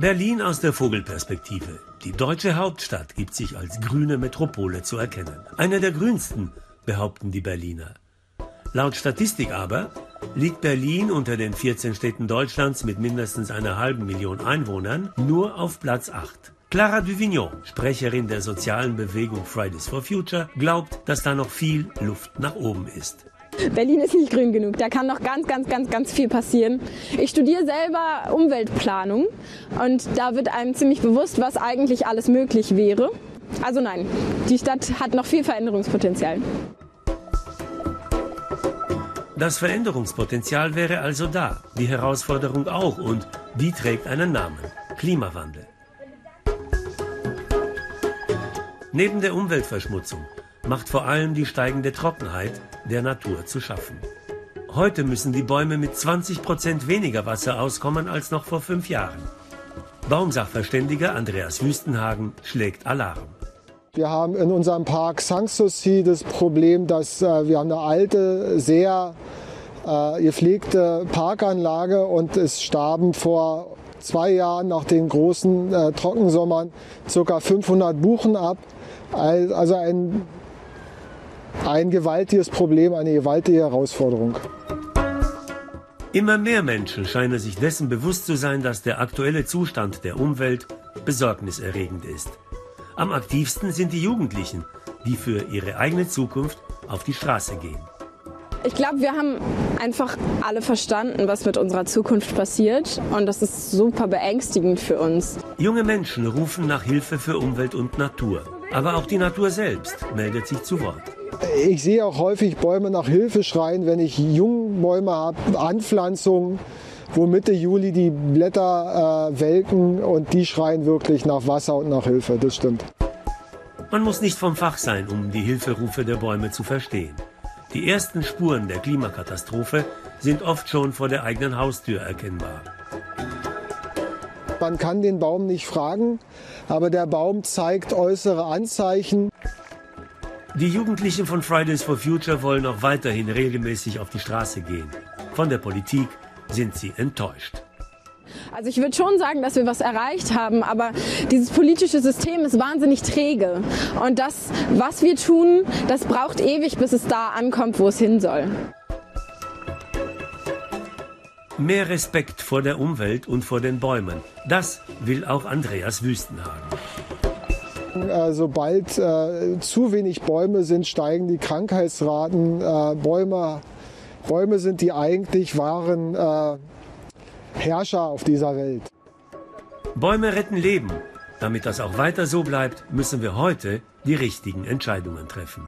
Berlin aus der Vogelperspektive. Die deutsche Hauptstadt gibt sich als grüne Metropole zu erkennen. Eine der grünsten, behaupten die Berliner. Laut Statistik aber liegt Berlin unter den 14 Städten Deutschlands mit mindestens einer halben Million Einwohnern nur auf Platz 8. Clara Duvignon, Sprecherin der sozialen Bewegung Fridays for Future, glaubt, dass da noch viel Luft nach oben ist. Berlin ist nicht grün genug. Da kann noch ganz, ganz, ganz, ganz viel passieren. Ich studiere selber Umweltplanung und da wird einem ziemlich bewusst, was eigentlich alles möglich wäre. Also nein, die Stadt hat noch viel Veränderungspotenzial. Das Veränderungspotenzial wäre also da, die Herausforderung auch und die trägt einen Namen, Klimawandel. Neben der Umweltverschmutzung macht vor allem die steigende Trockenheit der Natur zu schaffen. Heute müssen die Bäume mit 20 Prozent weniger Wasser auskommen als noch vor fünf Jahren. Baumsachverständiger Andreas Wüstenhagen schlägt Alarm. Wir haben in unserem Park Sanssouci das Problem, dass äh, wir haben eine alte, sehr äh, gepflegte Parkanlage und es starben vor zwei Jahren nach den großen äh, Trockensommern ca. 500 Buchen ab. Also ein, ein gewaltiges Problem, eine gewaltige Herausforderung. Immer mehr Menschen scheinen sich dessen bewusst zu sein, dass der aktuelle Zustand der Umwelt besorgniserregend ist. Am aktivsten sind die Jugendlichen, die für ihre eigene Zukunft auf die Straße gehen. Ich glaube, wir haben einfach alle verstanden, was mit unserer Zukunft passiert. Und das ist super beängstigend für uns. Junge Menschen rufen nach Hilfe für Umwelt und Natur. Aber auch die Natur selbst meldet sich zu Wort. Ich sehe auch häufig Bäume nach Hilfe schreien, wenn ich Jungbäume habe, Anpflanzungen, wo Mitte Juli die Blätter äh, welken und die schreien wirklich nach Wasser und nach Hilfe. Das stimmt. Man muss nicht vom Fach sein, um die Hilferufe der Bäume zu verstehen. Die ersten Spuren der Klimakatastrophe sind oft schon vor der eigenen Haustür erkennbar. Man kann den Baum nicht fragen, aber der Baum zeigt äußere Anzeichen. Die Jugendlichen von Fridays for Future wollen auch weiterhin regelmäßig auf die Straße gehen. Von der Politik sind sie enttäuscht. Also ich würde schon sagen, dass wir was erreicht haben, aber dieses politische System ist wahnsinnig träge. Und das, was wir tun, das braucht ewig, bis es da ankommt, wo es hin soll. Mehr Respekt vor der Umwelt und vor den Bäumen. Das will auch Andreas Wüstenhagen. Sobald äh, zu wenig Bäume sind, steigen die Krankheitsraten. Äh, Bäume, Bäume sind die eigentlich wahren äh, Herrscher auf dieser Welt. Bäume retten Leben. Damit das auch weiter so bleibt, müssen wir heute die richtigen Entscheidungen treffen.